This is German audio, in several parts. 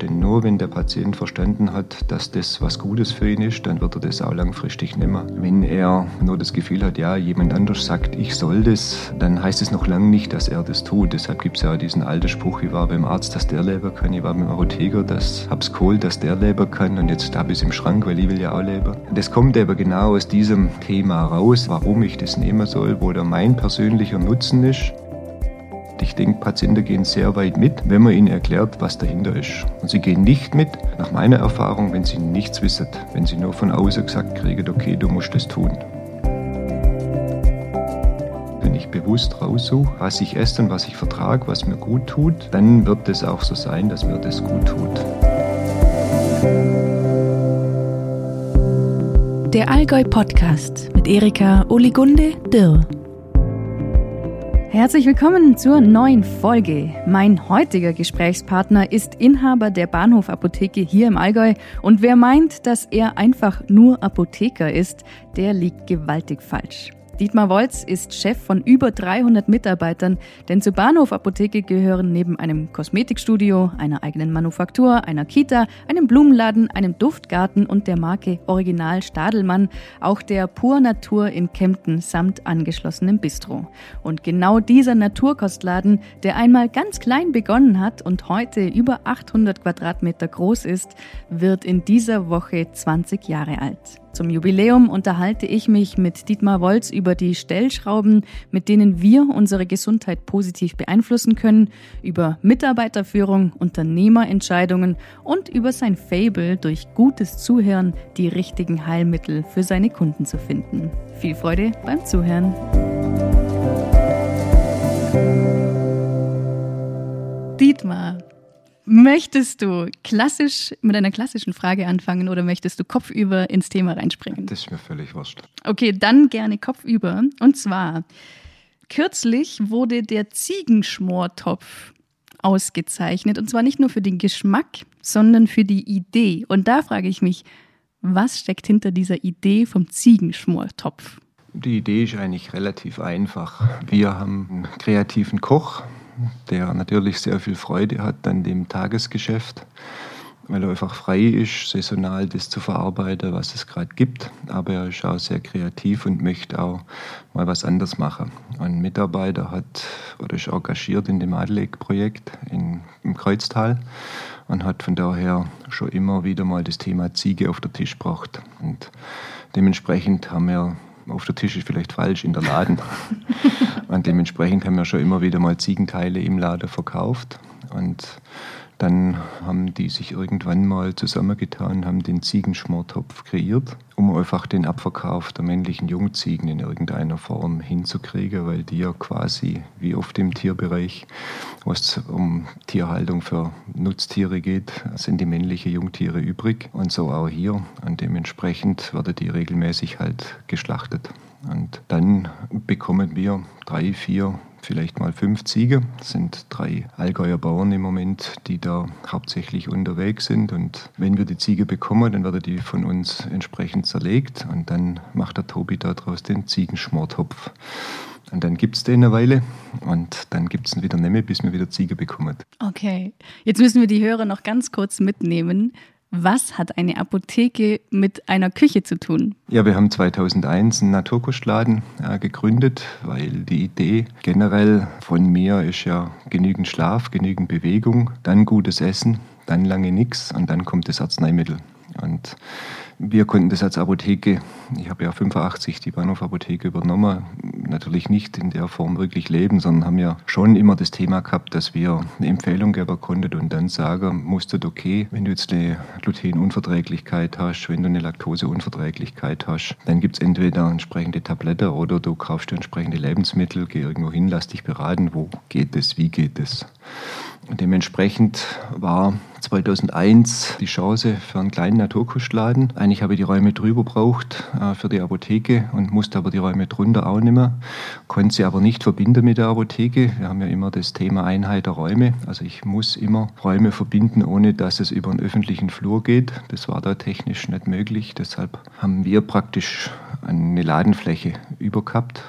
Denn nur wenn der Patient verstanden hat, dass das was Gutes für ihn ist, dann wird er das auch langfristig nehmen. Wenn er nur das Gefühl hat, ja, jemand anders sagt, ich soll das, dann heißt es noch lange nicht, dass er das tut. Deshalb gibt es ja diesen alten Spruch, ich war beim Arzt, dass der leben kann, ich war beim Apotheker, das hab's geholt, dass der leben kann und jetzt habe ich es im Schrank, weil ich will ja auch leben. Das kommt aber genau aus diesem Thema raus, warum ich das nehmen soll, wo da mein persönlicher Nutzen ist. Ich denke, Patienten gehen sehr weit mit, wenn man ihnen erklärt, was dahinter ist. Und sie gehen nicht mit, nach meiner Erfahrung, wenn sie nichts wissen, wenn sie nur von außen gesagt kriegen, okay, du musst das tun. Wenn ich bewusst raussuche, was ich esse und was ich vertrage, was mir gut tut, dann wird es auch so sein, dass mir das gut tut. Der Allgäu Podcast mit Erika Oligunde Dirr. Herzlich willkommen zur neuen Folge. Mein heutiger Gesprächspartner ist Inhaber der Bahnhofapotheke hier im Allgäu und wer meint, dass er einfach nur Apotheker ist, der liegt gewaltig falsch. Dietmar Wolz ist Chef von über 300 Mitarbeitern, denn zur Bahnhof Apotheke gehören neben einem Kosmetikstudio, einer eigenen Manufaktur, einer Kita, einem Blumenladen, einem Duftgarten und der Marke Original Stadelmann auch der Pur Natur in Kempten samt angeschlossenem Bistro. Und genau dieser Naturkostladen, der einmal ganz klein begonnen hat und heute über 800 Quadratmeter groß ist, wird in dieser Woche 20 Jahre alt. Zum Jubiläum unterhalte ich mich mit Dietmar Wolz über die Stellschrauben, mit denen wir unsere Gesundheit positiv beeinflussen können, über Mitarbeiterführung, Unternehmerentscheidungen und über sein Fable durch gutes Zuhören die richtigen Heilmittel für seine Kunden zu finden. Viel Freude beim Zuhören. Dietmar, Möchtest du klassisch mit einer klassischen Frage anfangen oder möchtest du kopfüber ins Thema reinspringen? Das ist mir völlig wurscht. Okay, dann gerne kopfüber. Und zwar, kürzlich wurde der Ziegenschmortopf ausgezeichnet. Und zwar nicht nur für den Geschmack, sondern für die Idee. Und da frage ich mich, was steckt hinter dieser Idee vom Ziegenschmortopf? Die Idee ist eigentlich relativ einfach. Wir haben einen kreativen Koch, der natürlich sehr viel Freude hat an dem Tagesgeschäft, weil er einfach frei ist, saisonal das zu verarbeiten, was es gerade gibt. Aber er ist auch sehr kreativ und möchte auch mal was anderes machen. Ein Mitarbeiter hat oder ist engagiert in dem Adeleg-Projekt im Kreuztal und hat von daher schon immer wieder mal das Thema Ziege auf den Tisch gebracht. Und dementsprechend haben wir auf der Tisch ist vielleicht falsch, in der Laden. und dementsprechend haben wir schon immer wieder mal Ziegenteile im Laden verkauft. Und dann haben die sich irgendwann mal zusammengetan, haben den Ziegenschmortopf kreiert, um einfach den Abverkauf der männlichen Jungziegen in irgendeiner Form hinzukriegen, weil die ja quasi wie oft im Tierbereich, wo es um Tierhaltung für Nutztiere geht, sind die männlichen Jungtiere übrig und so auch hier. Und dementsprechend werden die regelmäßig halt geschlachtet. Und dann bekommen wir drei, vier vielleicht mal fünf Ziege. Das sind drei Allgäuer Bauern im Moment, die da hauptsächlich unterwegs sind. Und wenn wir die Ziege bekommen, dann wird die von uns entsprechend zerlegt und dann macht der Tobi daraus den Ziegenschmortopf. Und dann gibt es den eine Weile und dann gibt es ihn wieder nicht mehr, bis wir wieder Ziege bekommen. Okay, jetzt müssen wir die Hörer noch ganz kurz mitnehmen. Was hat eine Apotheke mit einer Küche zu tun? Ja, wir haben 2001 einen Naturkostladen äh, gegründet, weil die Idee generell von mir ist ja genügend Schlaf, genügend Bewegung, dann gutes Essen, dann lange nichts und dann kommt das Arzneimittel. Und wir konnten das als Apotheke, ich habe ja 85 die Bahnhofapotheke übernommen, natürlich nicht in der Form wirklich leben, sondern haben ja schon immer das Thema gehabt, dass wir eine Empfehlung geben konnten und dann sagen musstet, okay, wenn du jetzt eine Glutenunverträglichkeit hast, wenn du eine Laktoseunverträglichkeit hast, dann gibt es entweder entsprechende Tablette oder du kaufst dir entsprechende Lebensmittel, geh irgendwo hin, lass dich beraten, wo geht es, wie geht es. Dementsprechend war 2001 die Chance für einen kleinen Naturkostladen. Eigentlich habe ich die Räume drüber braucht äh, für die Apotheke und musste aber die Räume drunter auch nicht mehr. Konnte sie aber nicht verbinden mit der Apotheke. Wir haben ja immer das Thema Einheit der Räume. Also ich muss immer Räume verbinden, ohne dass es über einen öffentlichen Flur geht. Das war da technisch nicht möglich. Deshalb haben wir praktisch eine Ladenfläche übergehabt.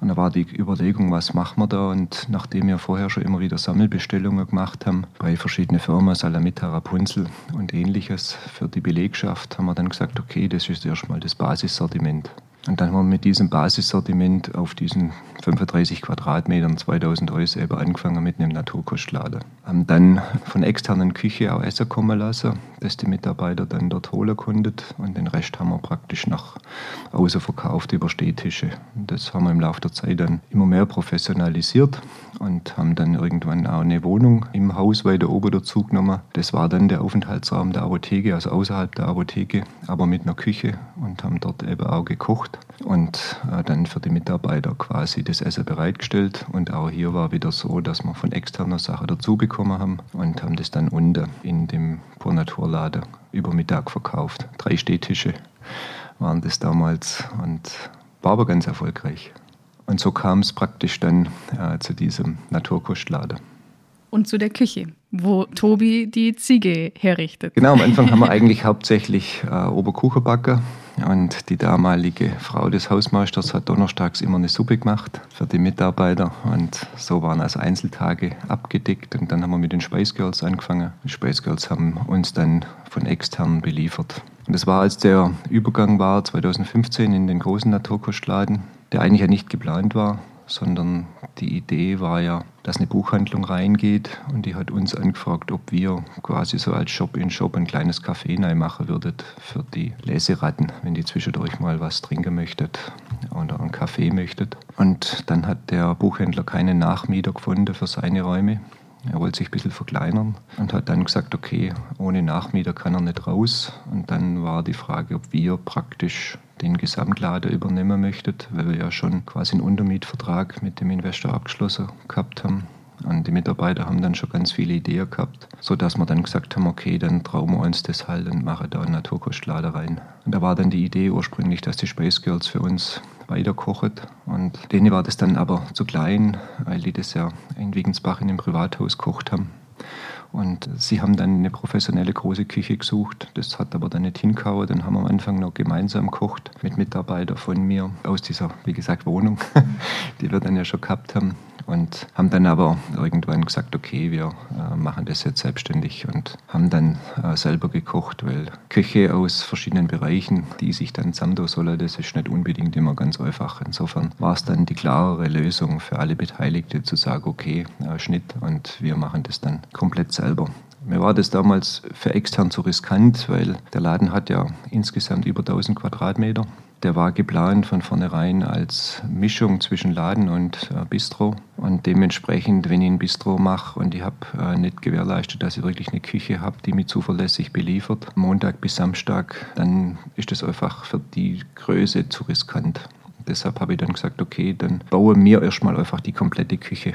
Und da war die Überlegung, was machen wir da? Und nachdem wir vorher schon immer wieder Sammelbestellungen gemacht haben bei verschiedenen Firmen, Salami mit Rapunzel und ähnliches für die Belegschaft, haben wir dann gesagt, okay, das ist erstmal das Basissortiment. Und dann haben wir mit diesem Basissortiment auf diesen 35 Quadratmetern 2000 Euro selber angefangen mit einem Naturkostladen. Haben dann von externen Küche auch Essen kommen lassen, dass die Mitarbeiter dann dort holen konnten. Und den Rest haben wir praktisch nach außen verkauft über Städtische. Das haben wir im Laufe der Zeit dann immer mehr professionalisiert und haben dann irgendwann auch eine Wohnung im Haus weiter oben dazu genommen. Das war dann der Aufenthaltsraum der Apotheke, also außerhalb der Apotheke, aber mit einer Küche und haben dort eben auch gekocht und äh, dann für die Mitarbeiter quasi das Essen bereitgestellt. Und auch hier war wieder so, dass wir von externer Sache dazu bekommen haben und haben das dann unten in dem Pur Naturladen über Mittag verkauft. Drei Stehtische waren das damals und war aber ganz erfolgreich. Und so kam es praktisch dann äh, zu diesem Naturkostladen. Und zu der Küche, wo Tobi die Ziege herrichtet. Genau, am Anfang haben wir eigentlich hauptsächlich äh, Oberkuchenbacker und die damalige Frau des Hausmeisters hat donnerstags immer eine Suppe gemacht für die Mitarbeiter. Und so waren also Einzeltage abgedeckt. Und dann haben wir mit den Spice Girls angefangen. Die Spice Girls haben uns dann von extern beliefert. Und das war, als der Übergang war, 2015 in den großen Naturkostladen, der eigentlich ja nicht geplant war sondern die Idee war ja, dass eine Buchhandlung reingeht und die hat uns angefragt, ob wir quasi so als Shop in Shop ein kleines Café neu machen würdet für die Leseratten, wenn die zwischendurch mal was trinken möchtet oder einen Kaffee möchtet. Und dann hat der Buchhändler keinen Nachmieter gefunden für seine Räume. Er wollte sich ein bisschen verkleinern und hat dann gesagt, okay, ohne Nachmieter kann er nicht raus. Und dann war die Frage, ob wir praktisch den Gesamtlader übernehmen möchtet, weil wir ja schon quasi einen Untermietvertrag mit dem Investor abgeschlossen gehabt haben. Und die Mitarbeiter haben dann schon ganz viele Ideen gehabt, sodass wir dann gesagt haben, okay, dann trauen wir uns das halt und machen da einen Naturkostlader rein. Und da war dann die Idee ursprünglich, dass die Space Girls für uns weiterkochen. Und denen war das dann aber zu klein, weil die das ja in Wiegensbach in einem Privathaus gekocht haben. Und sie haben dann eine professionelle große Küche gesucht. Das hat aber dann nicht hingehauen. Dann haben wir am Anfang noch gemeinsam gekocht mit Mitarbeitern von mir aus dieser, wie gesagt, Wohnung, die wir dann ja schon gehabt haben und haben dann aber irgendwann gesagt, okay, wir äh, machen das jetzt selbstständig und haben dann äh, selber gekocht, weil Köche aus verschiedenen Bereichen, die sich dann zusammen sollen, das ist nicht unbedingt immer ganz einfach. Insofern war es dann die klarere Lösung für alle Beteiligten zu sagen, okay, äh, Schnitt und wir machen das dann komplett selber. Mir war das damals für extern zu riskant, weil der Laden hat ja insgesamt über 1000 Quadratmeter der war geplant von vornherein als Mischung zwischen Laden und äh, Bistro. Und dementsprechend, wenn ich ein Bistro mache und ich habe äh, nicht gewährleistet, dass ich wirklich eine Küche habe, die mich zuverlässig beliefert, Montag bis Samstag, dann ist das einfach für die Größe zu riskant. Deshalb habe ich dann gesagt, okay, dann baue mir erstmal einfach die komplette Küche.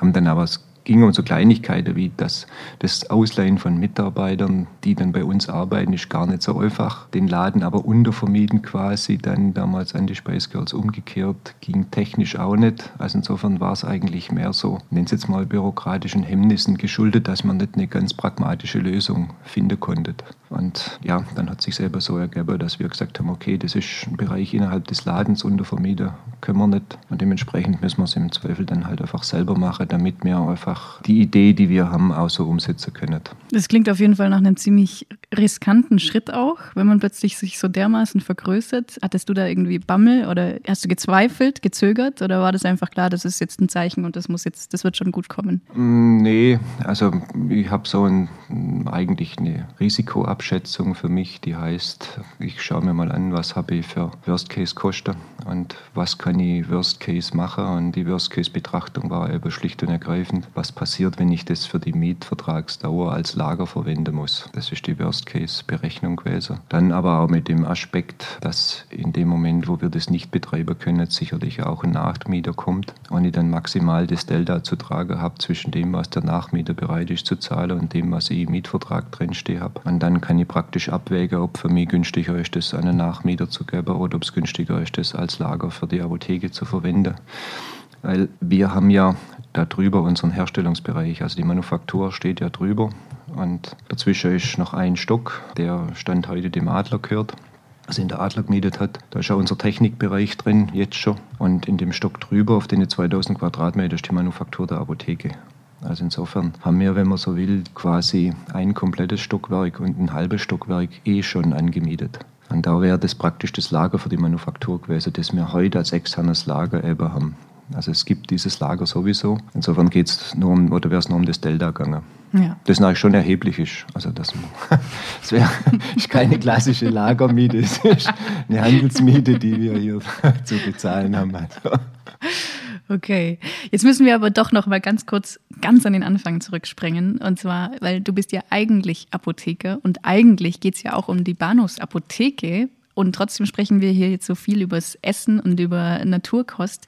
Haben dann aber das ging um so Kleinigkeiten wie das, das Ausleihen von Mitarbeitern, die dann bei uns arbeiten, ist gar nicht so einfach. Den Laden aber untervermieten quasi, dann damals an die Spice Girls umgekehrt, ging technisch auch nicht. Also insofern war es eigentlich mehr so, nennen Sie jetzt mal bürokratischen Hemmnissen geschuldet, dass man nicht eine ganz pragmatische Lösung finden konnte. Und ja, dann hat sich selber so ergeben, dass wir gesagt haben, okay, das ist ein Bereich innerhalb des Ladens untervermieten, können wir nicht. Und dementsprechend müssen wir es im Zweifel dann halt einfach selber machen, damit wir einfach einfach die Idee, die wir haben, auch so umsetzen können. Das klingt auf jeden Fall nach einem ziemlich riskanten Schritt auch, wenn man plötzlich sich so dermaßen vergrößert. Hattest du da irgendwie Bammel oder hast du gezweifelt, gezögert oder war das einfach klar, das ist jetzt ein Zeichen und das muss jetzt, das wird schon gut kommen? Mm, nee, also ich habe so ein, eigentlich eine Risikoabschätzung für mich, die heißt, ich schaue mir mal an, was habe ich für Worst-Case-Kosten und was kann ich Worst-Case machen und die Worst-Case-Betrachtung war eben schlicht und ergreifend, was passiert, wenn ich das für die Mietvertragsdauer als Lager verwenden muss. Das ist die Worst-Case-Berechnung gewesen. Dann aber auch mit dem Aspekt, dass in dem Moment, wo wir das nicht betreiben können, sicherlich auch ein Nachmieter kommt und ich dann maximal das Delta zu tragen habe zwischen dem, was der Nachmieter bereit ist zu zahlen und dem, was ich im Mietvertrag drinstehe habe. Und dann kann ich praktisch abwägen, ob für mich günstiger ist, das an einen Nachmieter zu geben oder ob es günstiger ist, das als Lager für die Apotheke zu verwenden. Weil wir haben ja da drüber unseren Herstellungsbereich. Also die Manufaktur steht ja drüber und dazwischen ist noch ein Stock, der Stand heute dem Adler gehört also in der Adler gemietet hat. Da ist ja unser Technikbereich drin, jetzt schon. Und in dem Stock drüber, auf den 2000 Quadratmeter, ist die Manufaktur der Apotheke. Also insofern haben wir, wenn man so will, quasi ein komplettes Stockwerk und ein halbes Stockwerk eh schon angemietet. Und da wäre das praktisch das Lager für die Manufaktur gewesen, das wir heute als externes Lager eben haben. Also es gibt dieses Lager sowieso. Insofern geht es nur um, oder wäre es nur um das Delta gegangen. Ja. Das natürlich schon erheblich ist. Also das, das wäre keine klassische Lagermiete, es ist eine Handelsmiete, die wir hier zu bezahlen haben. Also. Okay, jetzt müssen wir aber doch noch mal ganz kurz ganz an den Anfang zurückspringen. Und zwar, weil du bist ja eigentlich Apotheker und eigentlich geht es ja auch um die Bahnhofsapotheke. Und trotzdem sprechen wir hier jetzt so viel über das Essen und über Naturkost.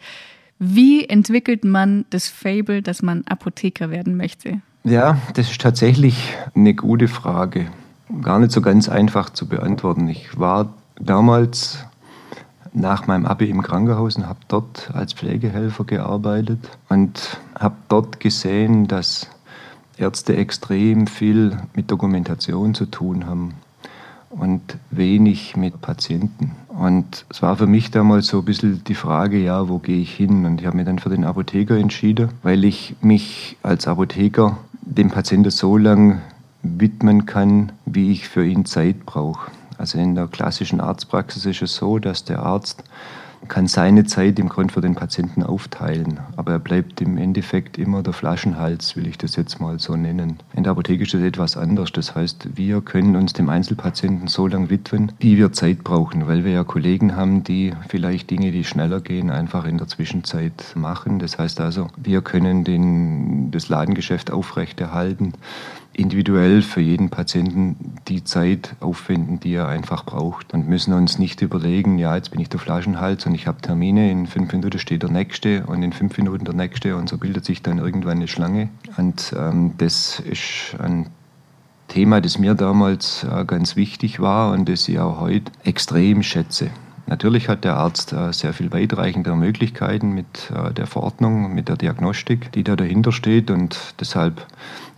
Wie entwickelt man das Fable, dass man Apotheker werden möchte? Ja, das ist tatsächlich eine gute Frage. Gar nicht so ganz einfach zu beantworten. Ich war damals nach meinem Abi im Krankenhaus und habe dort als Pflegehelfer gearbeitet und habe dort gesehen, dass Ärzte extrem viel mit Dokumentation zu tun haben und wenig mit Patienten. Und es war für mich damals so ein bisschen die Frage, ja, wo gehe ich hin? Und ich habe mich dann für den Apotheker entschieden, weil ich mich als Apotheker dem Patienten so lange widmen kann, wie ich für ihn Zeit brauche. Also in der klassischen Arztpraxis ist es so, dass der Arzt kann seine Zeit im Grunde für den Patienten aufteilen. Aber er bleibt im Endeffekt immer der Flaschenhals, will ich das jetzt mal so nennen. In der Apotheke ist das etwas anders. Das heißt, wir können uns dem Einzelpatienten so lange widmen, wie wir Zeit brauchen, weil wir ja Kollegen haben, die vielleicht Dinge, die schneller gehen, einfach in der Zwischenzeit machen. Das heißt also, wir können den, das Ladengeschäft aufrechterhalten individuell für jeden Patienten die Zeit aufwenden, die er einfach braucht und müssen uns nicht überlegen, ja, jetzt bin ich der Flaschenhals und ich habe Termine, in fünf Minuten steht der nächste und in fünf Minuten der nächste und so bildet sich dann irgendwann eine Schlange. Und ähm, das ist ein Thema, das mir damals äh, ganz wichtig war und das ich auch heute extrem schätze. Natürlich hat der Arzt äh, sehr viel weitreichende Möglichkeiten mit äh, der Verordnung, mit der Diagnostik, die da dahinter steht und deshalb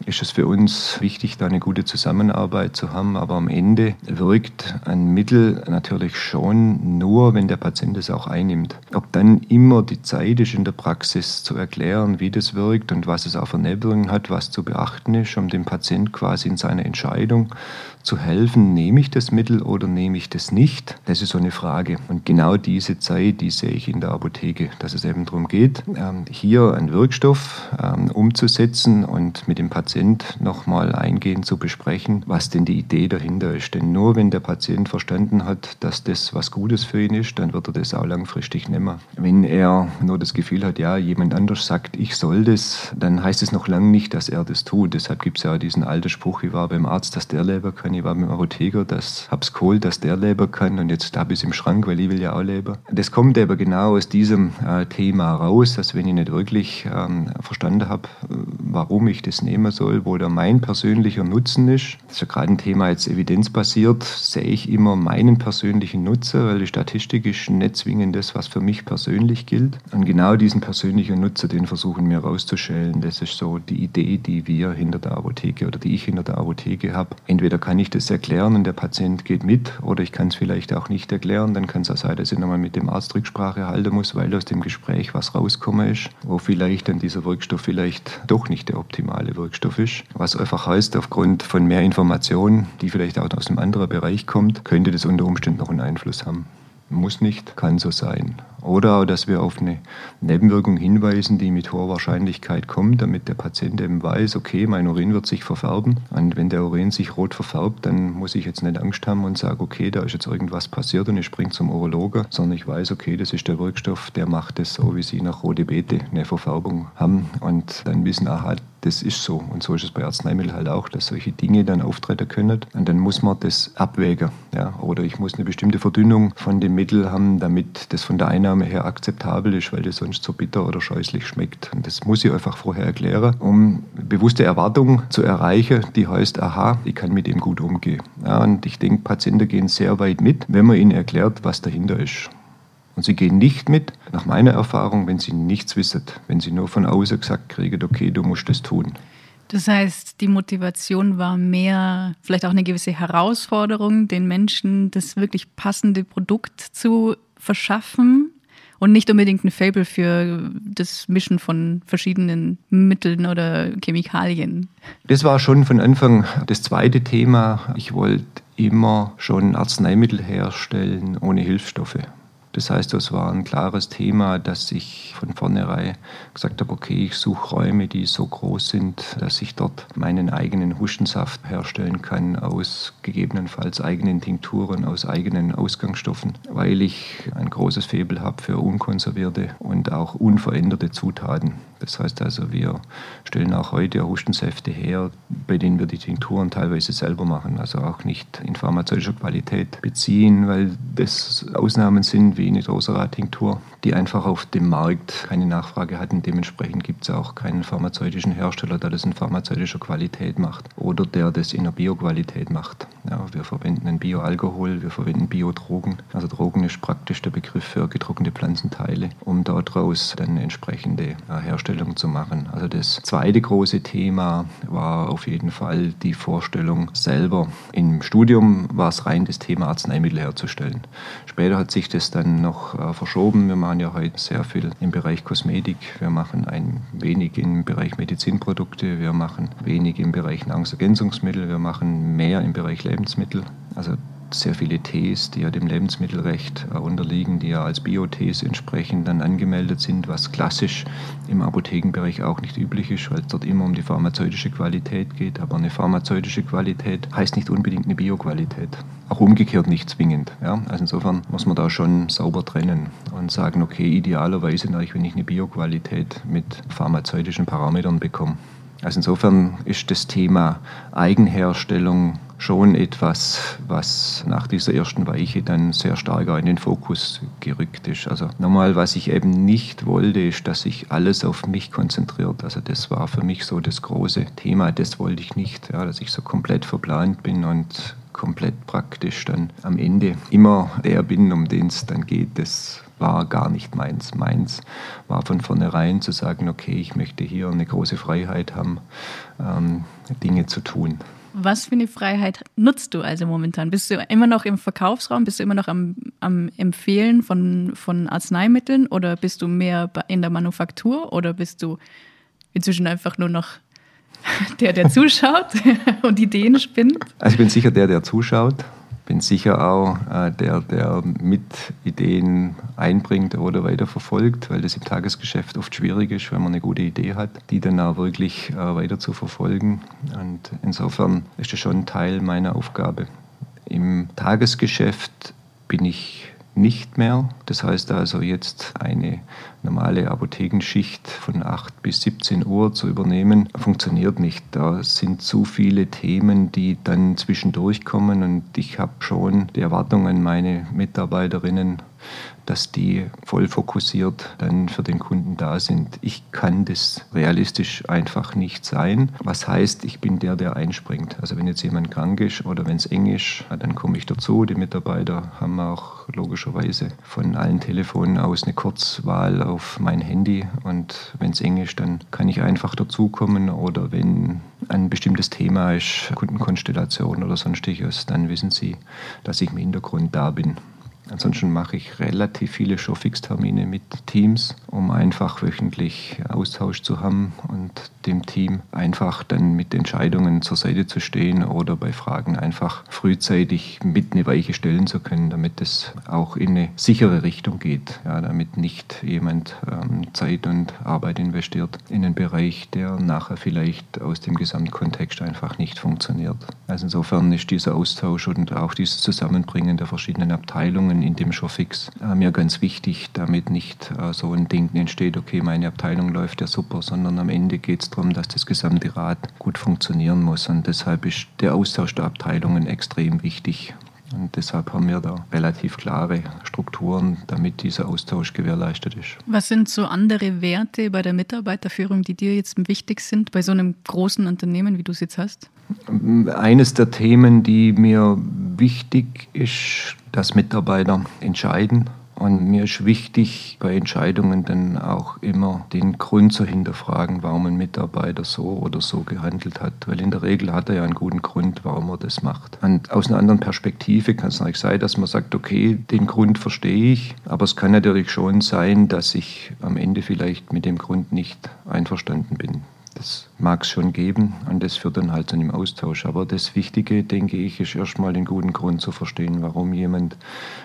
ist es für uns wichtig, da eine gute Zusammenarbeit zu haben. Aber am Ende wirkt ein Mittel natürlich schon nur, wenn der Patient es auch einnimmt. Ob dann immer die Zeit ist in der Praxis zu erklären, wie das wirkt und was es auch für Nebenwirkungen hat, was zu beachten ist, um dem Patient quasi in seiner Entscheidung zu helfen, nehme ich das Mittel oder nehme ich das nicht? Das ist so eine Frage. Und genau diese Zeit, die sehe ich in der Apotheke, dass es eben darum geht, ähm, hier einen Wirkstoff ähm, umzusetzen und mit dem Patient nochmal eingehend zu besprechen, was denn die Idee dahinter ist. Denn nur wenn der Patient verstanden hat, dass das was Gutes für ihn ist, dann wird er das auch langfristig nehmen. Wenn er nur das Gefühl hat, ja, jemand anders sagt, ich soll das, dann heißt es noch lange nicht, dass er das tut. Deshalb gibt es ja diesen alten Spruch, ich war beim Arzt, dass der leben kann, ich war beim Apotheker, das hab's geholt, dass der leben kann und jetzt habe ich es im Schrank, weil ich will ja auch leben. Das kommt aber genau aus diesem äh, Thema raus, dass wenn ich nicht wirklich ähm, verstanden habe, warum ich das nehmen soll, wo da mein persönlicher Nutzen ist. Das ist ja gerade ein Thema jetzt evidenzbasiert, sehe ich immer meinen persönlichen Nutzen, weil die Statistik ist nicht zwingend das, was für mich persönlich gilt. Und genau diesen persönlichen Nutzen, den versuchen wir rauszustellen. Das ist so die Idee, die wir hinter der Apotheke oder die ich hinter der Apotheke habe. Entweder kann ich das erklären und der Patient geht mit, oder ich kann es vielleicht auch nicht erklären. Dann kann es auch sein, dass ich nochmal mit dem Arzt Rücksprache halten muss, weil aus dem Gespräch was rauskommen ist, wo vielleicht dann dieser Wirkstoff vielleicht doch nicht der optimale Wirkstoff ist. Was einfach heißt, aufgrund von mehr Informationen, die vielleicht auch aus einem anderen Bereich kommt, könnte das unter Umständen noch einen Einfluss haben. Muss nicht, kann so sein. Oder dass wir auf eine Nebenwirkung hinweisen, die mit hoher Wahrscheinlichkeit kommt, damit der Patient eben weiß, okay, mein Urin wird sich verfärben. Und wenn der Urin sich rot verfärbt, dann muss ich jetzt nicht Angst haben und sagen, okay, da ist jetzt irgendwas passiert und ich springe zum Urologe, sondern ich weiß, okay, das ist der Wirkstoff, der macht es so, wie sie nach rote Beete eine Verfärbung haben. Und dann wissen, aha, das ist so. Und so ist es bei Arzneimitteln halt auch, dass solche Dinge dann auftreten können. Und dann muss man das abwägen. Ja? Oder ich muss eine bestimmte Verdünnung von dem Mittel haben, damit das von der Einnahme her akzeptabel ist, weil das sonst so bitter oder scheußlich schmeckt. Und das muss ich einfach vorher erklären, um bewusste Erwartung zu erreichen, die heißt, aha, ich kann mit dem gut umgehen. Ja, und ich denke, Patienten gehen sehr weit mit, wenn man ihnen erklärt, was dahinter ist. Und sie gehen nicht mit, nach meiner Erfahrung, wenn sie nichts wissen, wenn sie nur von außen gesagt kriegen, okay, du musst das tun. Das heißt, die Motivation war mehr, vielleicht auch eine gewisse Herausforderung, den Menschen das wirklich passende Produkt zu verschaffen und nicht unbedingt ein Fable für das Mischen von verschiedenen Mitteln oder Chemikalien. Das war schon von Anfang das zweite Thema. Ich wollte immer schon Arzneimittel herstellen ohne Hilfsstoffe. Das heißt, das war ein klares Thema, dass ich von vornherein gesagt habe, okay, ich suche Räume, die so groß sind, dass ich dort meinen eigenen Hustensaft herstellen kann aus gegebenenfalls eigenen Tinkturen, aus eigenen Ausgangsstoffen, weil ich ein großes Faible habe für unkonservierte und auch unveränderte Zutaten. Das heißt also, wir stellen auch heute Hustensäfte her, bei denen wir die Tinkturen teilweise selber machen, also auch nicht in pharmazeutischer Qualität beziehen, weil das Ausnahmen sind wie eine Rosarat-Tinktur, die einfach auf dem Markt keine Nachfrage hatten. Dementsprechend gibt es auch keinen pharmazeutischen Hersteller, der das in pharmazeutischer Qualität macht oder der das in einer Bioqualität macht. Ja, wir verwenden ein Bioalkohol, wir verwenden Biodrogen. Also Drogen ist praktisch der Begriff für getrocknete Pflanzenteile, um daraus dann entsprechende Herstellung Vorstellung zu machen. Also das zweite große Thema war auf jeden Fall die Vorstellung selber. Im Studium war es rein das Thema Arzneimittel herzustellen. Später hat sich das dann noch äh, verschoben. Wir machen ja heute sehr viel im Bereich Kosmetik. Wir machen ein wenig im Bereich Medizinprodukte. Wir machen wenig im Bereich Nahrungsergänzungsmittel. Wir machen mehr im Bereich Lebensmittel. Also sehr viele Tees, die ja dem Lebensmittelrecht äh, unterliegen, die ja als Biotees entsprechend dann angemeldet sind, was klassisch im Apothekenbereich auch nicht üblich ist, weil es dort immer um die pharmazeutische Qualität geht. Aber eine pharmazeutische Qualität heißt nicht unbedingt eine Bioqualität. Auch umgekehrt nicht zwingend. Ja? Also insofern muss man da schon sauber trennen und sagen, okay, idealerweise, wenn ich eine Bioqualität mit pharmazeutischen Parametern bekomme. Also insofern ist das Thema Eigenherstellung schon etwas, was nach dieser ersten Weiche dann sehr stark in den Fokus gerückt ist. Also nochmal, was ich eben nicht wollte, ist, dass sich alles auf mich konzentriert. Also das war für mich so das große Thema. Das wollte ich nicht, ja, dass ich so komplett verplant bin und komplett praktisch dann am Ende immer der bin, um den es dann geht. Das war gar nicht meins. Meins war von vornherein zu sagen, okay, ich möchte hier eine große Freiheit haben, ähm, Dinge zu tun. Was für eine Freiheit nutzt du also momentan? Bist du immer noch im Verkaufsraum? Bist du immer noch am, am Empfehlen von, von Arzneimitteln oder bist du mehr in der Manufaktur oder bist du inzwischen einfach nur noch der, der zuschaut und Ideen spinnt? Also ich bin sicher der, der zuschaut bin sicher auch äh, der, der mit Ideen einbringt oder weiterverfolgt, weil das im Tagesgeschäft oft schwierig ist, wenn man eine gute Idee hat, die dann auch wirklich äh, weiter zu verfolgen. Und insofern ist das schon Teil meiner Aufgabe. Im Tagesgeschäft bin ich nicht mehr. Das heißt also jetzt eine normale Apothekenschicht von 8 bis 17 Uhr zu übernehmen, funktioniert nicht. Da sind zu viele Themen, die dann zwischendurch kommen und ich habe schon die Erwartung an meine Mitarbeiterinnen, dass die voll fokussiert dann für den Kunden da sind. Ich kann das realistisch einfach nicht sein. Was heißt, ich bin der, der einspringt. Also wenn jetzt jemand krank ist oder wenn es eng ist, dann komme ich dazu. Die Mitarbeiter haben auch logischerweise von allen Telefonen aus eine Kurzwahl auf mein Handy und wenn es eng ist, dann kann ich einfach dazukommen oder wenn ein bestimmtes Thema ist, Kundenkonstellation oder sonstiges, dann wissen sie, dass ich im Hintergrund da bin. Ansonsten mache ich relativ viele Showfix-Termine mit Teams, um einfach wöchentlich Austausch zu haben und dem Team einfach dann mit Entscheidungen zur Seite zu stehen oder bei Fragen einfach frühzeitig mit eine Weiche stellen zu können, damit es auch in eine sichere Richtung geht, ja, damit nicht jemand ähm, Zeit und Arbeit investiert in einen Bereich, der nachher vielleicht aus dem Gesamtkontext einfach nicht funktioniert. Also insofern ist dieser Austausch und auch dieses Zusammenbringen der verschiedenen Abteilungen in dem Showfix äh, mir ganz wichtig, damit nicht äh, so ein Denken entsteht, okay, meine Abteilung läuft ja super, sondern am Ende geht es darum, dass das gesamte Rad gut funktionieren muss. Und deshalb ist der Austausch der Abteilungen extrem wichtig. Und deshalb haben wir da relativ klare Strukturen, damit dieser Austausch gewährleistet ist. Was sind so andere Werte bei der Mitarbeiterführung, die dir jetzt wichtig sind, bei so einem großen Unternehmen, wie du es jetzt hast? Eines der Themen, die mir wichtig ist, dass Mitarbeiter entscheiden Und mir ist wichtig, bei Entscheidungen dann auch immer den Grund zu hinterfragen, warum ein Mitarbeiter so oder so gehandelt hat. Weil in der Regel hat er ja einen guten Grund, warum er das macht. Und aus einer anderen Perspektive kann es natürlich sein, dass man sagt, okay, den Grund verstehe ich, aber es kann natürlich schon sein, dass ich am Ende vielleicht mit dem Grund nicht einverstanden bin. Das mag es schon geben und das führt dann halt zu einem Austausch. Aber das Wichtige, denke ich, ist erstmal den guten Grund zu verstehen, warum jemand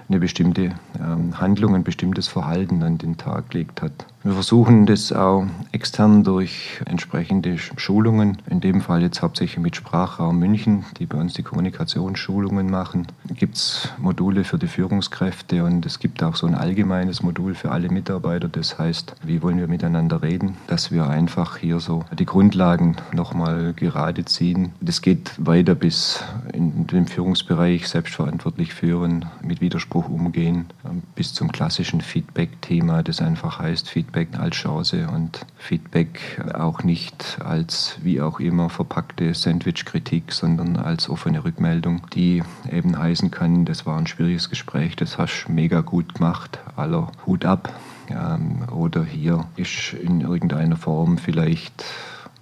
eine bestimmte ähm, Handlung, ein bestimmtes Verhalten an den Tag gelegt hat. Wir versuchen das auch extern durch entsprechende Schulungen, in dem Fall jetzt hauptsächlich mit Sprachraum München, die bei uns die Kommunikationsschulungen machen. Gibt es Module für die Führungskräfte und es gibt auch so ein allgemeines Modul für alle Mitarbeiter. Das heißt, wie wollen wir miteinander reden, dass wir einfach hier so die Grundlagen nochmal gerade ziehen. Das geht weiter bis in den Führungsbereich selbstverantwortlich führen, mit Widerspruch umgehen, bis zum klassischen Feedback-Thema, das einfach heißt, Feedback Feedback als Chance und Feedback auch nicht als wie auch immer verpackte Sandwich-Kritik, sondern als offene Rückmeldung, die eben heißen kann, das war ein schwieriges Gespräch, das hast du mega gut gemacht, aller Hut ab. Ähm, oder hier ist in irgendeiner Form vielleicht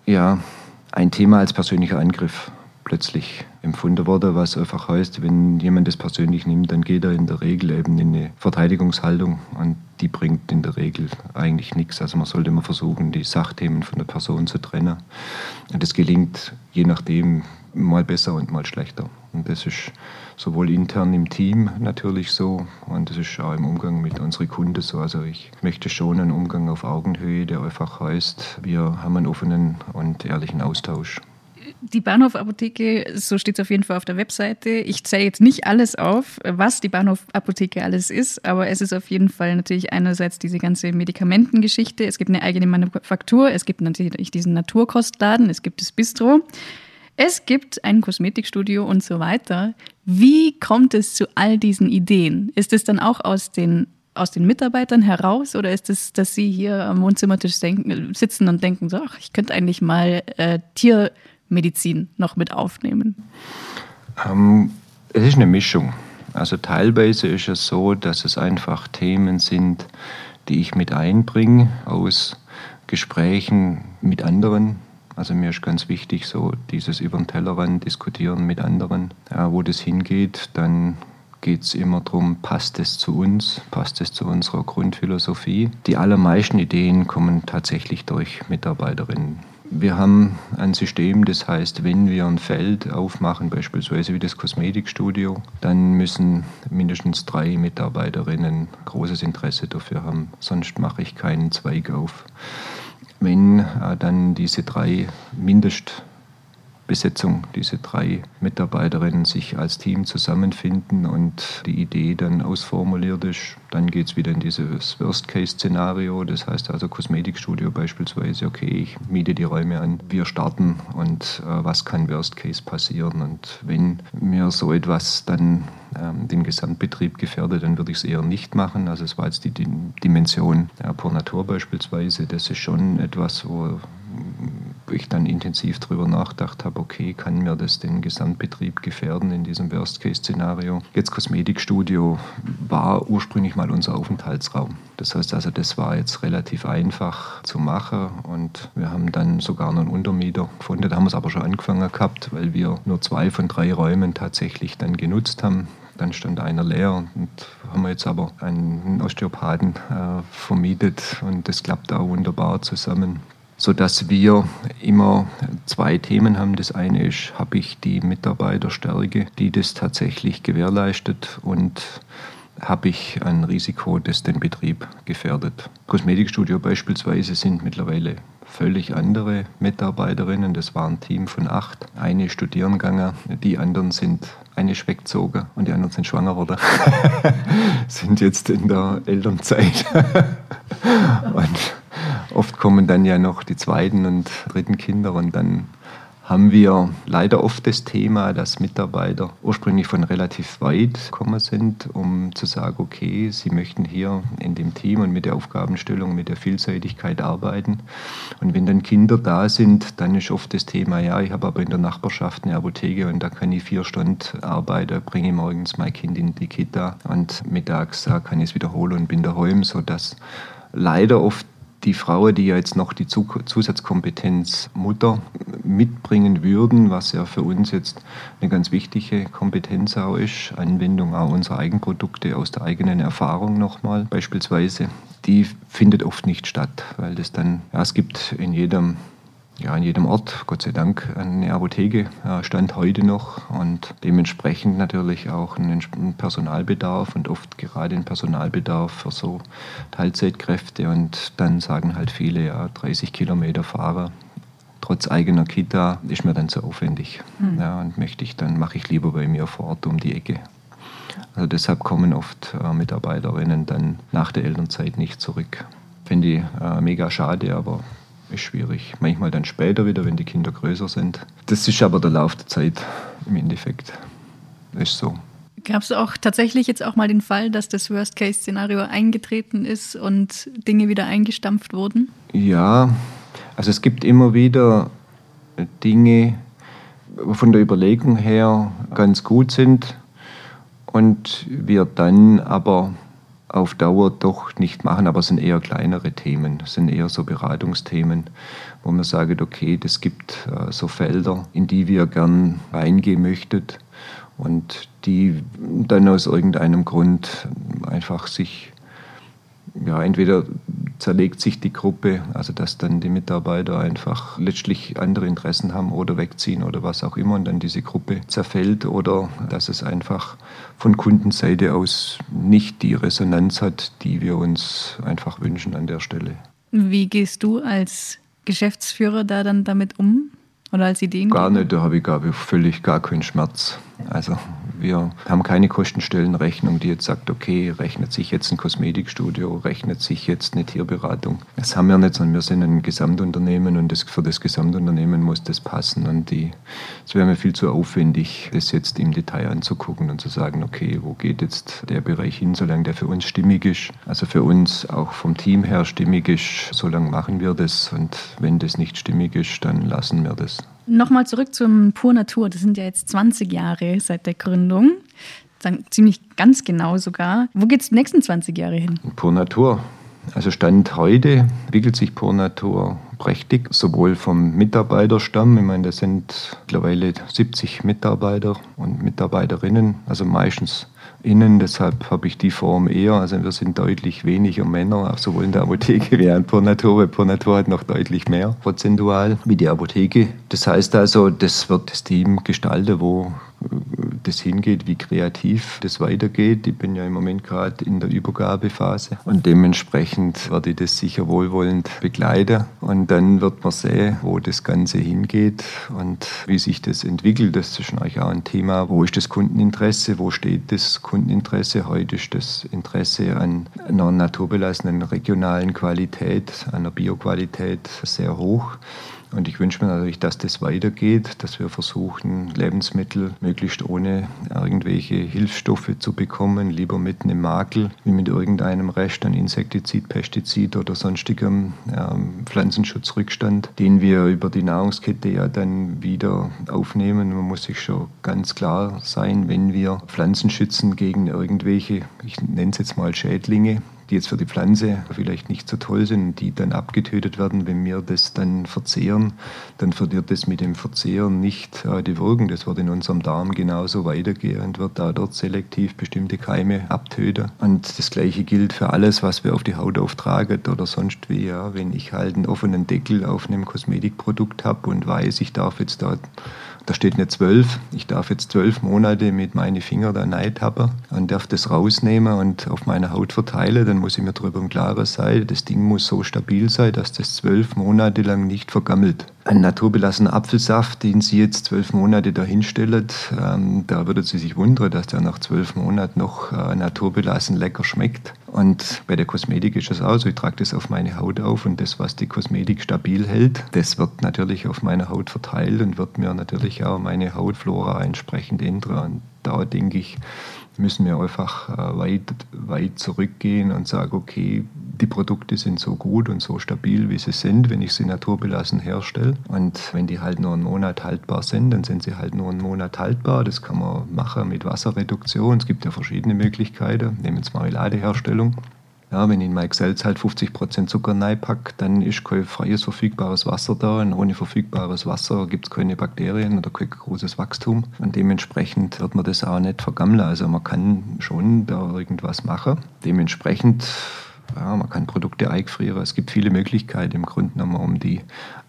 ja, ein Thema als persönlicher Angriff plötzlich empfunden wurde, was einfach heißt, wenn jemand das persönlich nimmt, dann geht er in der Regel eben in eine Verteidigungshaltung und die bringt in der Regel eigentlich nichts. Also man sollte immer versuchen, die Sachthemen von der Person zu trennen. Und das gelingt je nachdem mal besser und mal schlechter. Und das ist sowohl intern im Team natürlich so und das ist auch im Umgang mit unseren Kunden so. Also ich möchte schon einen Umgang auf Augenhöhe, der einfach heißt, wir haben einen offenen und ehrlichen Austausch. Die Bahnhof-Apotheke, so steht es auf jeden Fall auf der Webseite. Ich zähle jetzt nicht alles auf, was die Bahnhof-Apotheke alles ist, aber es ist auf jeden Fall natürlich einerseits diese ganze Medikamentengeschichte. Es gibt eine eigene Manufaktur, es gibt natürlich diesen Naturkostladen, es gibt das Bistro. Es gibt ein Kosmetikstudio und so weiter. Wie kommt es zu all diesen Ideen? Ist es dann auch aus den aus den Mitarbeitern heraus oder ist es, dass Sie hier am Wohnzimmertisch denken, sitzen und denken, so, ach, ich könnte eigentlich mal äh, Tier Medizin noch mit aufnehmen? Ähm, es ist eine Mischung. Also teilweise ist es so, dass es einfach Themen sind, die ich mit einbringe aus Gesprächen mit anderen. Also mir ist ganz wichtig, so dieses über den Tellerrand diskutieren mit anderen, ja, wo das hingeht. Dann geht es immer darum, passt es zu uns, passt es zu unserer Grundphilosophie. Die allermeisten Ideen kommen tatsächlich durch Mitarbeiterinnen. Wir haben ein System, das heißt, wenn wir ein Feld aufmachen, beispielsweise wie das Kosmetikstudio, dann müssen mindestens drei Mitarbeiterinnen großes Interesse dafür haben. Sonst mache ich keinen Zweig auf. Wenn äh, dann diese drei Mindest Besetzung, diese drei Mitarbeiterinnen sich als Team zusammenfinden und die Idee dann ausformuliert ist. Dann geht es wieder in dieses Worst-Case-Szenario, das heißt also Kosmetikstudio beispielsweise, okay, ich miete die Räume an, wir starten und äh, was kann Worst-Case passieren? Und wenn mir so etwas dann ähm, den Gesamtbetrieb gefährdet, dann würde ich es eher nicht machen. Also es war jetzt die, die Dimension ja, Pur Natur beispielsweise, das ist schon etwas, wo ich dann intensiv darüber nachgedacht habe, okay, kann mir das den Gesamtbetrieb gefährden in diesem Worst-Case-Szenario? Jetzt Kosmetikstudio war ursprünglich mal unser Aufenthaltsraum. Das heißt also, das war jetzt relativ einfach zu machen und wir haben dann sogar noch einen Untermieter gefunden. Da haben wir es aber schon angefangen gehabt, weil wir nur zwei von drei Räumen tatsächlich dann genutzt haben. Dann stand einer leer und haben wir jetzt aber einen Osteopathen äh, vermietet und das klappt auch wunderbar zusammen sodass wir immer zwei Themen haben. Das eine ist, habe ich die Mitarbeiterstärke, die das tatsächlich gewährleistet und habe ich ein Risiko, das den Betrieb gefährdet. Kosmetikstudio beispielsweise sind mittlerweile völlig andere Mitarbeiterinnen. Das war ein Team von acht. Eine studieren gegangen, die anderen sind eine weggezogen und die anderen sind schwanger geworden. sind jetzt in der Elternzeit. und oft kommen dann ja noch die zweiten und dritten Kinder und dann haben wir leider oft das Thema, dass Mitarbeiter ursprünglich von relativ weit gekommen sind, um zu sagen, okay, sie möchten hier in dem Team und mit der Aufgabenstellung, mit der Vielseitigkeit arbeiten. Und wenn dann Kinder da sind, dann ist oft das Thema, ja, ich habe aber in der Nachbarschaft eine Apotheke und da kann ich vier Stunden arbeiten, bringe morgens mein Kind in die Kita und mittags kann ich es wiederholen und bin daheim, sodass leider oft die Frauen, die ja jetzt noch die Zusatzkompetenz Mutter mitbringen würden, was ja für uns jetzt eine ganz wichtige Kompetenz auch ist, Anwendung auch unserer Eigenprodukte aus der eigenen Erfahrung nochmal beispielsweise, die findet oft nicht statt, weil das dann, ja, es gibt in jedem ja, in jedem Ort, Gott sei Dank, eine Apotheke, stand heute noch und dementsprechend natürlich auch einen Personalbedarf und oft gerade ein Personalbedarf für so Teilzeitkräfte und dann sagen halt viele, ja, 30 Kilometer Fahrer trotz eigener Kita ist mir dann zu aufwendig. Mhm. Ja, und möchte ich dann, mache ich lieber bei mir vor Ort um die Ecke. Also deshalb kommen oft äh, Mitarbeiterinnen dann nach der Elternzeit nicht zurück. Finde ich äh, mega schade, aber ist schwierig. Manchmal dann später wieder, wenn die Kinder größer sind. Das ist aber der Lauf der Zeit im Endeffekt. Ist so. Gab es auch tatsächlich jetzt auch mal den Fall, dass das Worst-Case-Szenario eingetreten ist und Dinge wieder eingestampft wurden? Ja, also es gibt immer wieder Dinge, von der Überlegung her ganz gut sind und wir dann aber auf Dauer doch nicht machen, aber es sind eher kleinere Themen, es sind eher so Beratungsthemen, wo man sagt, okay, das gibt äh, so Felder, in die wir gern reingehen möchten und die dann aus irgendeinem Grund einfach sich ja, entweder zerlegt sich die Gruppe, also dass dann die Mitarbeiter einfach letztlich andere Interessen haben oder wegziehen oder was auch immer und dann diese Gruppe zerfällt oder dass es einfach von Kundenseite aus nicht die Resonanz hat, die wir uns einfach wünschen an der Stelle. Wie gehst du als Geschäftsführer da dann damit um? Oder als Ideen? Gar nicht, da habe ich, glaube ich, völlig gar keinen Schmerz. Also wir haben keine Kostenstellenrechnung, die jetzt sagt, okay, rechnet sich jetzt ein Kosmetikstudio, rechnet sich jetzt eine Tierberatung. Das haben wir nicht, sondern wir sind ein Gesamtunternehmen und das, für das Gesamtunternehmen muss das passen. Und es wäre mir viel zu aufwendig, das jetzt im Detail anzugucken und zu sagen, okay, wo geht jetzt der Bereich hin, solange der für uns stimmig ist, also für uns auch vom Team her stimmig ist, solange machen wir das. Und wenn das nicht stimmig ist, dann lassen wir das. Nochmal zurück zum Pur Natur. Das sind ja jetzt 20 Jahre seit der Gründung. Dann ziemlich ganz genau sogar. Wo geht es die nächsten 20 Jahre hin? Pur Natur. Also Stand heute entwickelt sich Pur Natur prächtig, sowohl vom Mitarbeiterstamm, ich meine, das sind mittlerweile 70 Mitarbeiter und Mitarbeiterinnen, also meistens innen, deshalb habe ich die Form eher. Also wir sind deutlich weniger Männer, sowohl in der Apotheke wie in Pornatur, weil Pornatur hat noch deutlich mehr prozentual wie die Apotheke. Das heißt also, das wird das Team gestalten, wo das hingeht, wie kreativ das weitergeht. Ich bin ja im Moment gerade in der Übergabephase und dementsprechend werde ich das sicher wohlwollend begleiten und dann wird man sehen, wo das Ganze hingeht und wie sich das entwickelt. Das ist eigentlich auch ein Thema, wo ist das Kundeninteresse, wo steht das Kundeninteresse. Heute ist das Interesse an einer naturbelassenen regionalen Qualität, einer Bioqualität sehr hoch. Und ich wünsche mir natürlich, dass das weitergeht, dass wir versuchen, Lebensmittel möglichst ohne irgendwelche Hilfsstoffe zu bekommen, lieber mit einem Makel, wie mit irgendeinem Rest an Insektizid, Pestizid oder sonstigem ähm, Pflanzenschutzrückstand, den wir über die Nahrungskette ja dann wieder aufnehmen. Man muss sich schon ganz klar sein, wenn wir Pflanzen schützen gegen irgendwelche, ich nenne es jetzt mal Schädlinge, die jetzt für die Pflanze vielleicht nicht so toll sind, die dann abgetötet werden, wenn wir das dann verzehren, dann verliert das mit dem Verzehren nicht äh, die Wirkung. Das wird in unserem Darm genauso weitergehen und wird da dort selektiv bestimmte Keime abtöten. Und das Gleiche gilt für alles, was wir auf die Haut auftragen oder sonst wie. Ja, wenn ich halt einen offenen Deckel auf einem Kosmetikprodukt habe und weiß, ich darf jetzt dort da steht eine 12. Ich darf jetzt zwölf Monate mit meinen Fingern da Neid haben und darf das rausnehmen und auf meine Haut verteilen. Dann muss ich mir darüber im Klaren sein, das Ding muss so stabil sein, dass das zwölf Monate lang nicht vergammelt. Ein naturbelassener Apfelsaft, den Sie jetzt zwölf Monate dahinstellen, ähm, da würde Sie sich wundern, dass der nach zwölf Monaten noch äh, naturbelassen lecker schmeckt. Und bei der Kosmetik ist es auch so, ich trage das auf meine Haut auf und das, was die Kosmetik stabil hält, das wird natürlich auf meiner Haut verteilt und wird mir natürlich auch meine Hautflora entsprechend ändern. Und da denke ich, müssen wir einfach äh, weit, weit zurückgehen und sagen, okay, die Produkte sind so gut und so stabil, wie sie sind, wenn ich sie naturbelassen herstelle. Und wenn die halt nur einen Monat haltbar sind, dann sind sie halt nur einen Monat haltbar. Das kann man machen mit Wasserreduktion. Es gibt ja verschiedene Möglichkeiten. Nehmen wir Marmeladeherstellung. Ja, wenn ich in Mike Selz halt 50% Zucker reinpacke, dann ist kein freies verfügbares Wasser da. Und ohne verfügbares Wasser gibt es keine Bakterien oder kein großes Wachstum. Und dementsprechend wird man das auch nicht vergammeln. Also man kann schon da irgendwas machen. Dementsprechend ja, man kann Produkte eingefrieren. Es gibt viele Möglichkeiten im Grunde genommen, um die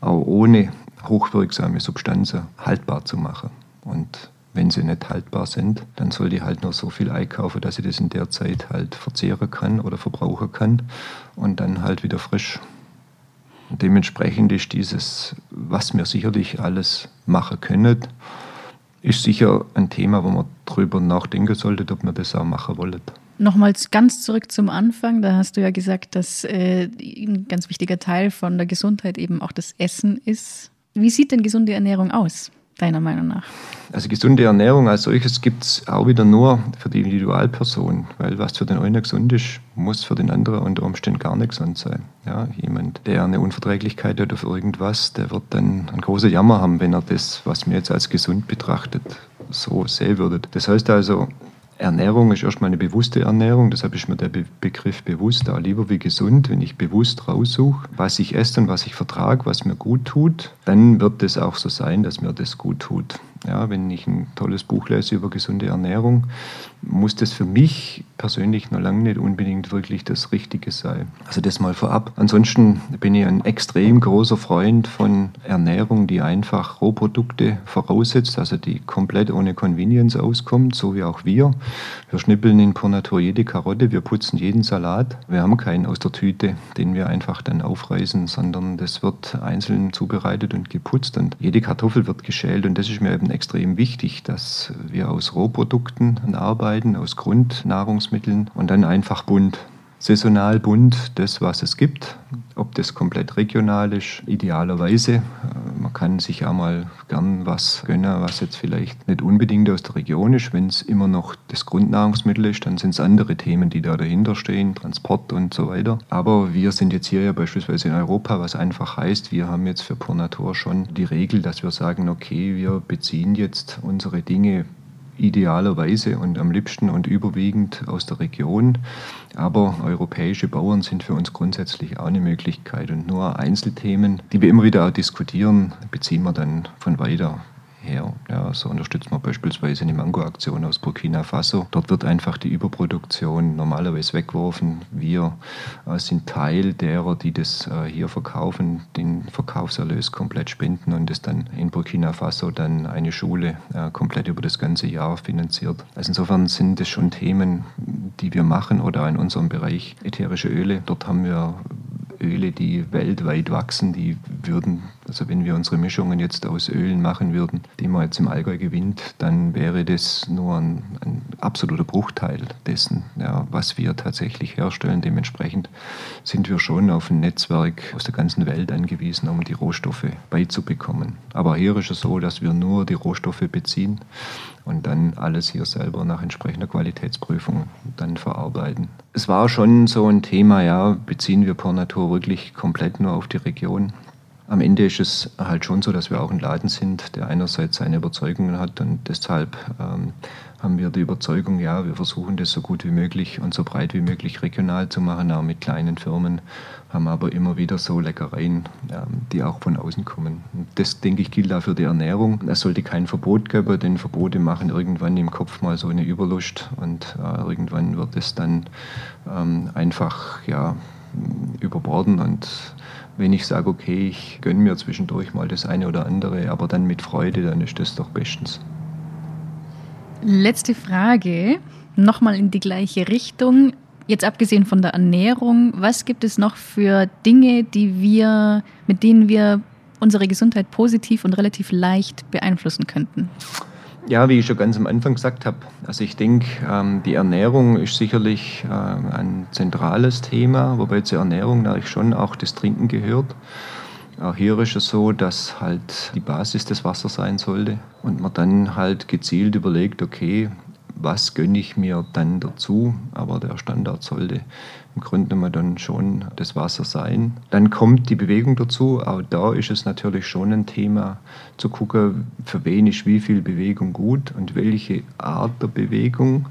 auch ohne hochwirksame Substanzen haltbar zu machen. Und wenn sie nicht haltbar sind, dann soll die halt nur so viel einkaufen, dass sie das in der Zeit halt verzehren kann oder verbrauchen kann und dann halt wieder frisch. Und dementsprechend ist dieses, was wir sicherlich alles machen können, ist sicher ein Thema, wo man drüber nachdenken sollte, ob man das auch machen wollen. Nochmals ganz zurück zum Anfang, da hast du ja gesagt, dass äh, ein ganz wichtiger Teil von der Gesundheit eben auch das Essen ist. Wie sieht denn gesunde Ernährung aus? Deiner Meinung nach? Also gesunde Ernährung als solches gibt es auch wieder nur für die Individualperson, weil was für den einen gesund ist, muss für den anderen unter Umständen gar nicht gesund sein. Ja, jemand, der eine Unverträglichkeit hat auf irgendwas, der wird dann einen großen Jammer haben, wenn er das, was mir jetzt als gesund betrachtet, so sehen würde. Das heißt also, Ernährung ist erstmal eine bewusste Ernährung, deshalb ist mir der Be Begriff bewusst auch lieber wie gesund. Wenn ich bewusst raussuche, was ich esse und was ich vertrage, was mir gut tut, dann wird es auch so sein, dass mir das gut tut. Ja, wenn ich ein tolles Buch lese über gesunde Ernährung, muss das für mich persönlich noch lange nicht unbedingt wirklich das Richtige sein. Also das mal vorab. Ansonsten bin ich ein extrem großer Freund von Ernährung, die einfach Rohprodukte voraussetzt, also die komplett ohne Convenience auskommt, so wie auch wir. Wir schnippeln in Pur Natur jede Karotte, wir putzen jeden Salat. Wir haben keinen aus der Tüte, den wir einfach dann aufreißen, sondern das wird einzeln zubereitet und geputzt und jede Kartoffel wird geschält und das ist mir eben extrem wichtig, dass wir aus Rohprodukten arbeiten, aus Grundnahrungsmitteln und dann einfach bunt saisonal bunt das, was es gibt. Ob das komplett regional ist, idealerweise. Äh, man kann sich auch mal gern was gönnen, was jetzt vielleicht nicht unbedingt aus der Region ist. Wenn es immer noch das Grundnahrungsmittel ist, dann sind es andere Themen, die da dahinter stehen, Transport und so weiter. Aber wir sind jetzt hier ja beispielsweise in Europa, was einfach heißt, wir haben jetzt für Pur schon die Regel, dass wir sagen, okay, wir beziehen jetzt unsere Dinge idealerweise und am liebsten und überwiegend aus der Region. Aber europäische Bauern sind für uns grundsätzlich auch eine Möglichkeit. Und nur Einzelthemen, die wir immer wieder auch diskutieren, beziehen wir dann von weiter her. Ja, so unterstützt man beispielsweise eine Mango-Aktion aus Burkina Faso. Dort wird einfach die Überproduktion normalerweise weggeworfen. Wir äh, sind Teil derer, die das äh, hier verkaufen, den Verkaufserlös komplett spenden und es dann in Burkina Faso dann eine Schule äh, komplett über das ganze Jahr finanziert. Also insofern sind das schon Themen, die wir machen oder in unserem Bereich ätherische Öle. Dort haben wir Öle, die weltweit wachsen, die würden, also wenn wir unsere Mischungen jetzt aus Ölen machen würden, die man jetzt im Allgäu gewinnt, dann wäre das nur ein, ein absoluter Bruchteil dessen, ja, was wir tatsächlich herstellen. Dementsprechend sind wir schon auf ein Netzwerk aus der ganzen Welt angewiesen, um die Rohstoffe beizubekommen. Aber hier ist es so, dass wir nur die Rohstoffe beziehen und dann alles hier selber nach entsprechender Qualitätsprüfung dann verarbeiten. Es war schon so ein Thema, ja, beziehen wir Pornatur wirklich komplett nur auf die Region? Am Ende ist es halt schon so, dass wir auch ein Laden sind, der einerseits seine Überzeugungen hat und deshalb ähm, haben wir die Überzeugung, ja, wir versuchen das so gut wie möglich und so breit wie möglich regional zu machen, auch mit kleinen Firmen, haben aber immer wieder so Leckereien, ähm, die auch von außen kommen. Und das, denke ich, gilt auch für die Ernährung. Es sollte kein Verbot geben, denn Verbote machen irgendwann im Kopf mal so eine Überlust und äh, irgendwann wird es dann ähm, einfach ja, überborden und wenn ich sage, okay, ich gönne mir zwischendurch mal das eine oder andere, aber dann mit Freude, dann ist das doch bestens. Letzte Frage, nochmal in die gleiche Richtung. Jetzt abgesehen von der Ernährung, was gibt es noch für Dinge, die wir, mit denen wir unsere Gesundheit positiv und relativ leicht beeinflussen könnten? Ja, wie ich schon ganz am Anfang gesagt habe, also ich denke, ähm, die Ernährung ist sicherlich äh, ein zentrales Thema, wobei zur Ernährung natürlich schon auch das Trinken gehört. Auch hier ist es so, dass halt die Basis des Wassers sein sollte und man dann halt gezielt überlegt, okay, was gönne ich mir dann dazu? Aber der Standard sollte im Grunde genommen dann schon das Wasser sein. Dann kommt die Bewegung dazu. Auch da ist es natürlich schon ein Thema zu gucken, für wen ist wie viel Bewegung gut und welche Art der Bewegung.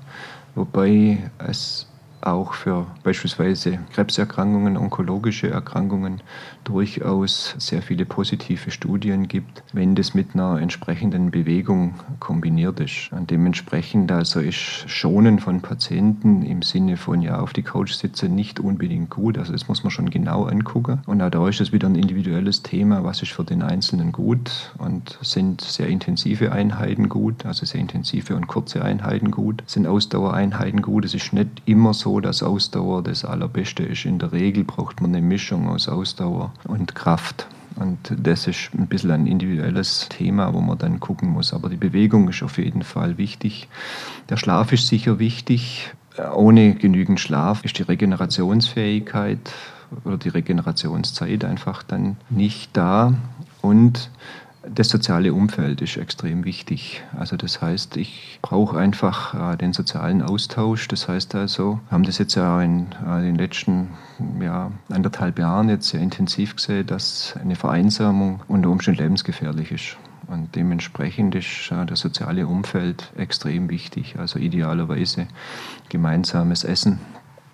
Wobei es auch für beispielsweise Krebserkrankungen, onkologische Erkrankungen durchaus sehr viele positive Studien gibt, wenn das mit einer entsprechenden Bewegung kombiniert ist. Und dementsprechend also ist Schonen von Patienten im Sinne von ja auf die Couch sitzen nicht unbedingt gut. Also das muss man schon genau angucken. Und auch da ist es wieder ein individuelles Thema, was ist für den Einzelnen gut und sind sehr intensive Einheiten gut, also sehr intensive und kurze Einheiten gut, sind Ausdauereinheiten gut. Es ist nicht immer so, dass Ausdauer das Allerbeste ist. In der Regel braucht man eine Mischung aus Ausdauer und Kraft. Und das ist ein bisschen ein individuelles Thema, wo man dann gucken muss. Aber die Bewegung ist auf jeden Fall wichtig. Der Schlaf ist sicher wichtig. Ohne genügend Schlaf ist die Regenerationsfähigkeit oder die Regenerationszeit einfach dann nicht da. Und das soziale Umfeld ist extrem wichtig. Also das heißt, ich brauche einfach äh, den sozialen Austausch. Das heißt also, wir haben das jetzt ja in äh, den letzten ja, anderthalb Jahren jetzt sehr intensiv gesehen, dass eine Vereinsamung unter Umständen lebensgefährlich ist. Und dementsprechend ist äh, das soziale Umfeld extrem wichtig. Also idealerweise gemeinsames Essen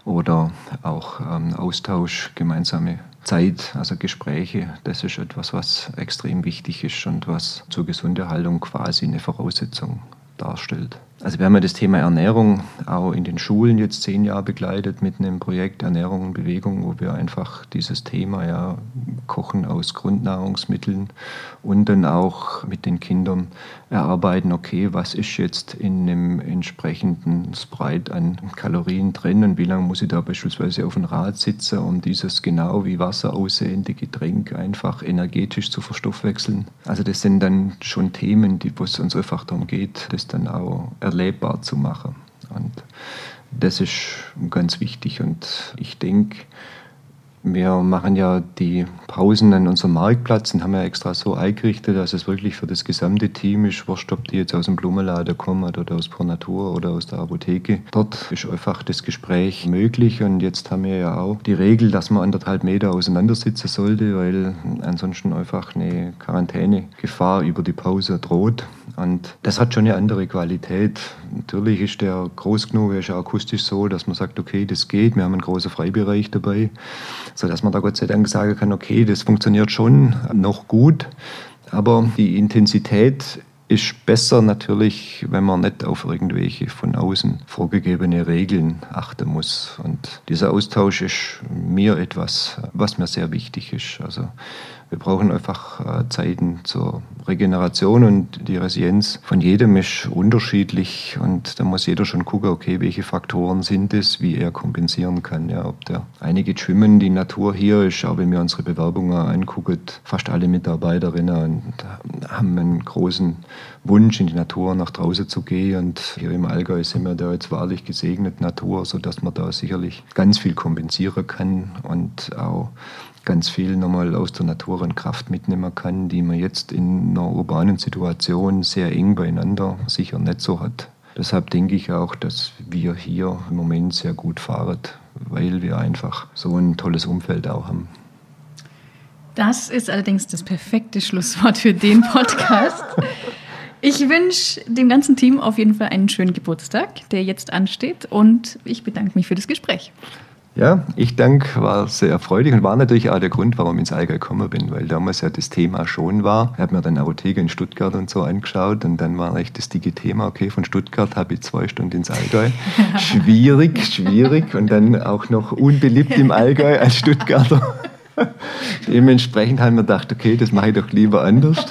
oder auch ähm, Austausch, gemeinsame Zeit, also Gespräche, das ist etwas, was extrem wichtig ist und was zur Gesunderhaltung quasi eine Voraussetzung darstellt. Also wir haben ja das Thema Ernährung auch in den Schulen jetzt zehn Jahre begleitet mit einem Projekt Ernährung und Bewegung, wo wir einfach dieses Thema ja Kochen aus Grundnahrungsmitteln und dann auch mit den Kindern erarbeiten, okay, was ist jetzt in einem entsprechenden Sprite an Kalorien drin und wie lange muss ich da beispielsweise auf dem Rad sitzen, um dieses genau wie Wasser aussehende Getränk einfach energetisch zu verstoffwechseln. Also das sind dann schon Themen, die, wo es uns einfach darum geht, das dann auch erlebbar zu machen. Und das ist ganz wichtig und ich denke, wir machen ja die Pausen an unserem Marktplatz und haben ja extra so eingerichtet, dass es wirklich für das gesamte Team ist, wurscht, ob die jetzt aus dem Blumenladen kommen oder aus Pro Natur oder aus der Apotheke. Dort ist einfach das Gespräch möglich und jetzt haben wir ja auch die Regel, dass man anderthalb Meter auseinandersitzen sollte, weil ansonsten einfach eine Quarantänegefahr über die Pause droht. Und das hat schon eine andere Qualität. Natürlich ist der groß genug, ist ja akustisch so, dass man sagt, okay, das geht, wir haben einen großen Freibereich dabei sodass man da Gott sei Dank sagen kann, okay, das funktioniert schon noch gut, aber die Intensität ist besser natürlich, wenn man nicht auf irgendwelche von außen vorgegebene Regeln achten muss. Und dieser Austausch ist mir etwas, was mir sehr wichtig ist. Also wir brauchen einfach äh, Zeiten zur Regeneration und die Resilienz von jedem ist unterschiedlich und da muss jeder schon gucken, okay, welche Faktoren sind es, wie er kompensieren kann. Ja, ob der einige schwimmen, die Natur hier ist, auch wenn wir unsere Bewerbungen angucken, fast alle Mitarbeiterinnen haben einen großen Wunsch, in die Natur nach draußen zu gehen und hier im Allgäu sind wir da jetzt wahrlich gesegnet Natur, sodass man da sicherlich ganz viel kompensieren kann und auch ganz viel nochmal aus der Natur und Kraft mitnehmen kann, die man jetzt in einer urbanen Situation sehr eng beieinander sicher nicht so hat. Deshalb denke ich auch, dass wir hier im Moment sehr gut fahren, weil wir einfach so ein tolles Umfeld auch haben. Das ist allerdings das perfekte Schlusswort für den Podcast. Ich wünsche dem ganzen Team auf jeden Fall einen schönen Geburtstag, der jetzt ansteht, und ich bedanke mich für das Gespräch. Ja, ich danke, war sehr erfreulich und war natürlich auch der Grund, warum ich ins Allgäu gekommen bin, weil damals ja das Thema schon war. Ich habe mir dann Apotheke in Stuttgart und so angeschaut und dann war echt das dicke Thema, okay, von Stuttgart habe ich zwei Stunden ins Allgäu. schwierig, schwierig und dann auch noch unbeliebt im Allgäu als Stuttgarter. Dementsprechend haben wir gedacht, okay, das mache ich doch lieber anders.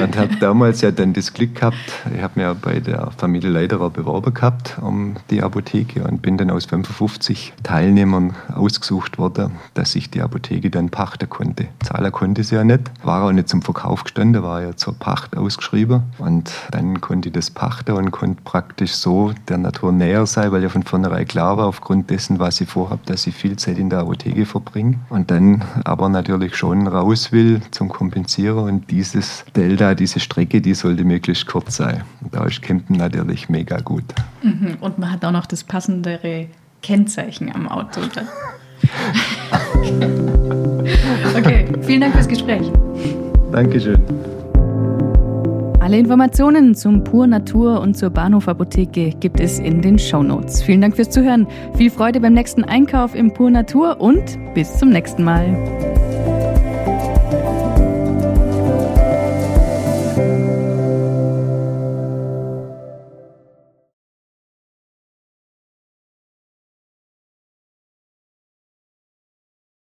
Und habe damals ja dann das Glück gehabt, ich habe mir bei der Familie Leiterer beworben gehabt um die Apotheke und bin dann aus 55 Teilnehmern ausgesucht worden, dass ich die Apotheke dann pachten konnte. Zahlen konnte sie ja nicht, war auch nicht zum Verkauf gestanden, war ja zur Pacht ausgeschrieben und dann konnte ich das pachten und konnte praktisch so der Natur näher sein, weil ja von vornherein klar war, aufgrund dessen, was ich vorhabe, dass ich viel Zeit in der Apotheke verbringe und dann aber natürlich schon raus will zum Kompensieren und dieses Delta, diese Strecke, die sollte möglichst kurz sein. Und da ist Campen natürlich mega gut. Mhm. Und man hat auch noch das passendere Kennzeichen am Auto. okay, vielen Dank fürs Gespräch. Dankeschön. Alle Informationen zum Pur Natur und zur Bahnhof Apotheke gibt es in den Show Notes. Vielen Dank fürs Zuhören. Viel Freude beim nächsten Einkauf im Pur Natur und bis zum nächsten Mal.